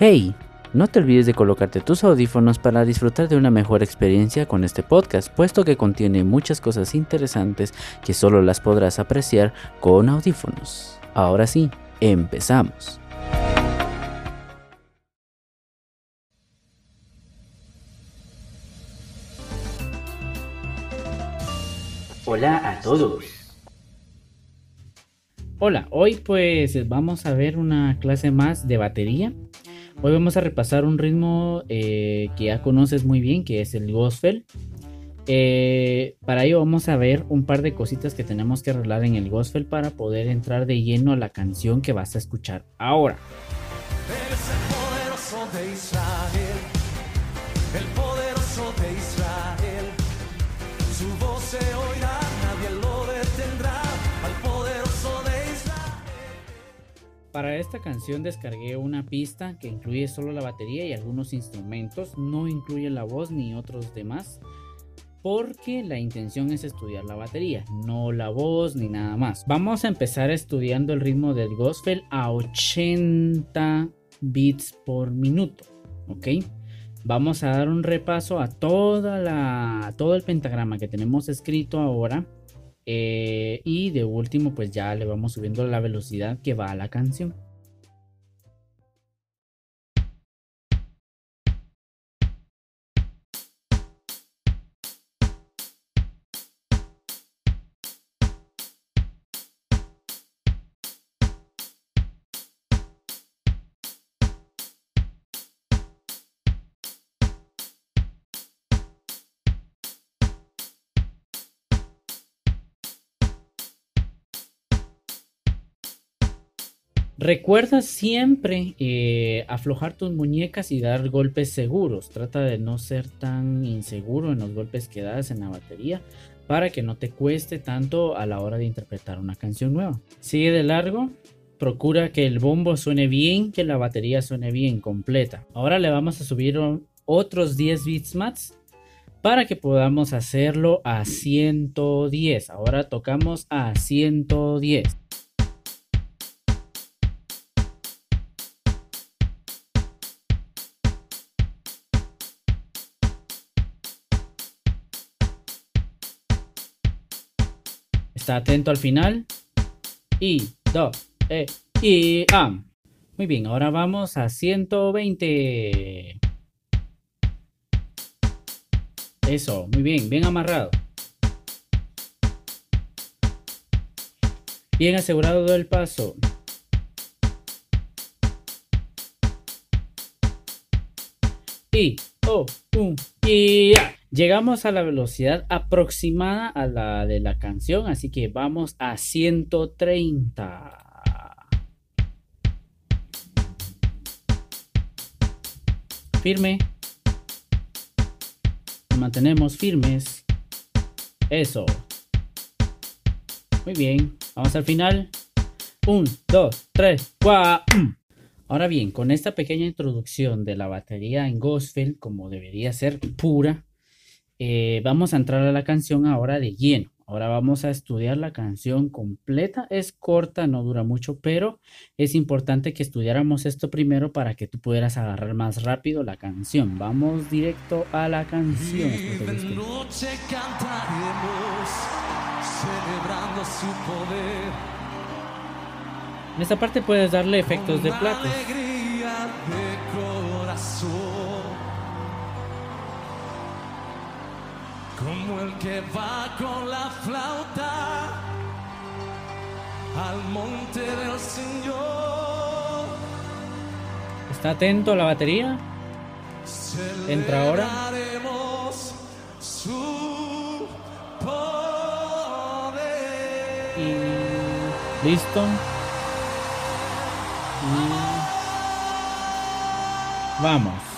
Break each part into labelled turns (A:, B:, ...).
A: Hey, no te olvides de colocarte tus audífonos para disfrutar de una mejor experiencia con este podcast, puesto que contiene muchas cosas interesantes que solo las podrás apreciar con audífonos. Ahora sí, empezamos. Hola a todos. Hola, hoy pues vamos a ver una clase más de batería. Hoy vamos a repasar un ritmo eh, que ya conoces muy bien, que es el gospel. Eh, para ello vamos a ver un par de cositas que tenemos que arreglar en el gospel para poder entrar de lleno a la canción que vas a escuchar ahora. el poderoso Para esta canción descargué una pista que incluye solo la batería y algunos instrumentos, no incluye la voz ni otros demás. Porque la intención es estudiar la batería, no la voz ni nada más. Vamos a empezar estudiando el ritmo del gospel a 80 bits por minuto. ¿Ok? vamos a dar un repaso a la, todo el pentagrama que tenemos escrito ahora. Eh, y de último, pues ya le vamos subiendo la velocidad que va a la canción. Recuerda siempre eh, aflojar tus muñecas y dar golpes seguros. Trata de no ser tan inseguro en los golpes que das en la batería para que no te cueste tanto a la hora de interpretar una canción nueva. Sigue de largo. Procura que el bombo suene bien, que la batería suene bien completa. Ahora le vamos a subir otros 10 bits más para que podamos hacerlo a 110. Ahora tocamos a 110. Está atento al final. Y, do, e, y, am. Muy bien, ahora vamos a 120. Eso, muy bien, bien amarrado. Bien asegurado del paso. Y, o, un, y. Llegamos a la velocidad aproximada a la de la canción, así que vamos a 130. Firme. Mantenemos firmes. Eso. Muy bien. Vamos al final. 1, 2, 3, 4. Ahora bien, con esta pequeña introducción de la batería en gospel, como debería ser pura, eh, vamos a entrar a la canción ahora de lleno. Ahora vamos a estudiar la canción completa. Es corta, no dura mucho, pero es importante que estudiáramos esto primero para que tú pudieras agarrar más rápido la canción. Vamos directo a la canción. noche cantaremos, celebrando su poder. En esta parte puedes darle efectos de platos. Como el que va con la flauta al monte del Señor. ¿Está atento la batería? Entra ahora. Su poder. Y listo. vamos.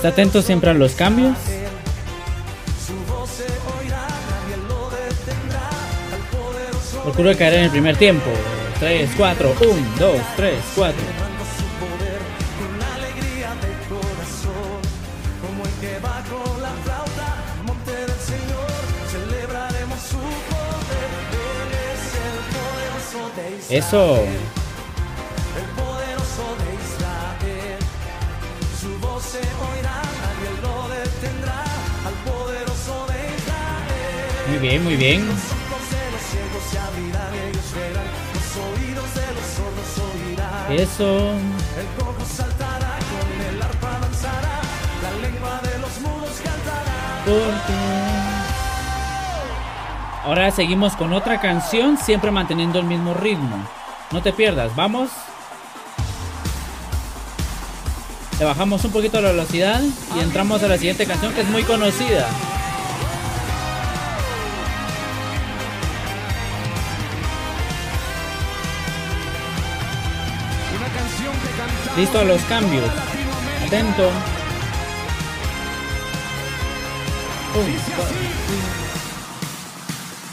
A: Está atento siempre a los cambios. Procura caer en el primer tiempo. 3, 4, 1, 2, 3, 4. Eso. El poderoso de Israel. Su voz se oirá, de los mudos cantará. Porque. Ahora seguimos con otra canción, siempre manteniendo el mismo ritmo. No te pierdas, vamos. Le bajamos un poquito la velocidad y entramos a la siguiente canción que es muy conocida. Listo a los cambios. Atento.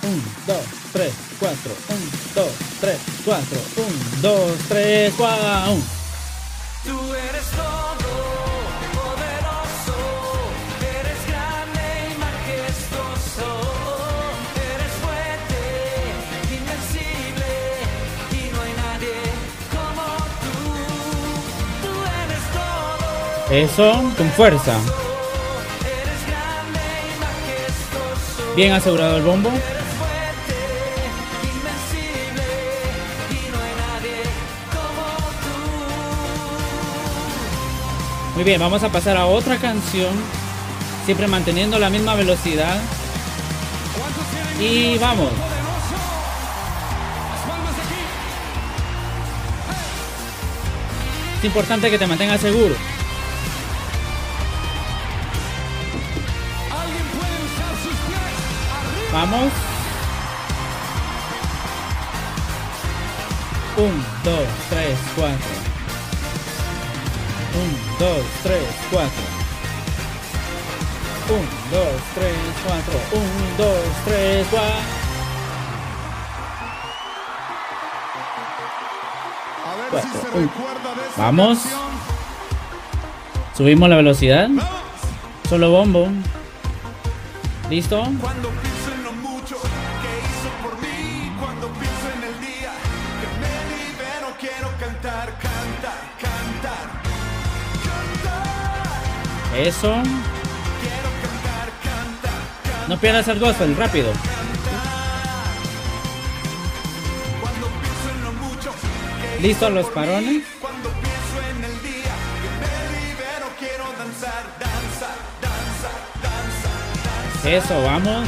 A: 1, 2, 3, 4, 1, 2, 3, 4, 1, 2, 3, 4, 1. Tú Eso, con fuerza. Bien asegurado el bombo. Muy bien, vamos a pasar a otra canción. Siempre manteniendo la misma velocidad. Y vamos. Es importante que te mantengas seguro. Vamos. 1, 2, 3, 4. 1, 2, 3, 4. 1, 2, 3, 4. 1, 2, 3, 4. Vamos. Subimos la velocidad. Solo bombo. ¿Listo? Eso. No pierdas el gospel, rápido. ¿Listo los parones? Eso, vamos.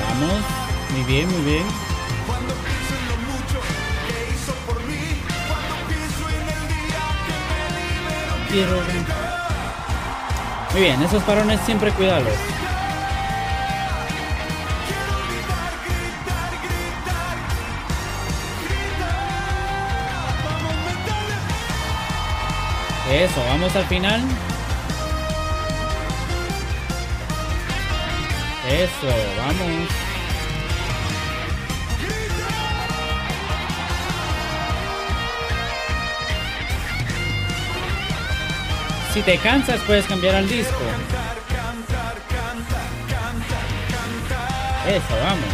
A: Vamos. Muy bien, muy bien. Muy bien, esos parones siempre cuidalos. Eso, vamos al final. Eso, vamos. Si te cansas puedes cambiar al disco. Eso, vamos.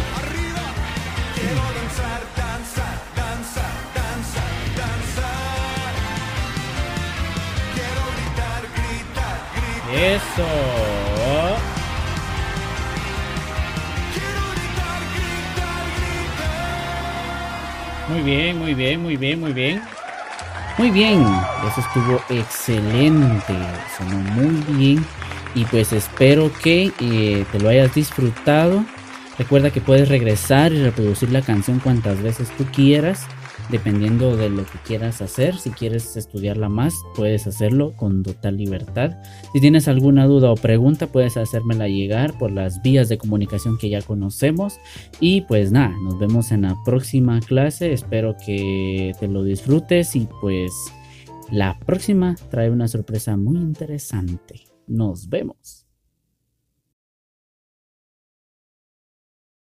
A: Eso. Muy bien, muy bien, muy bien, muy bien. Muy bien, eso estuvo excelente, sonó muy bien y pues espero que eh, te lo hayas disfrutado. Recuerda que puedes regresar y reproducir la canción cuantas veces tú quieras dependiendo de lo que quieras hacer. Si quieres estudiarla más, puedes hacerlo con total libertad. Si tienes alguna duda o pregunta, puedes hacérmela llegar por las vías de comunicación que ya conocemos. Y pues nada, nos vemos en la próxima clase. Espero que te lo disfrutes y pues la próxima trae una sorpresa muy interesante. Nos vemos.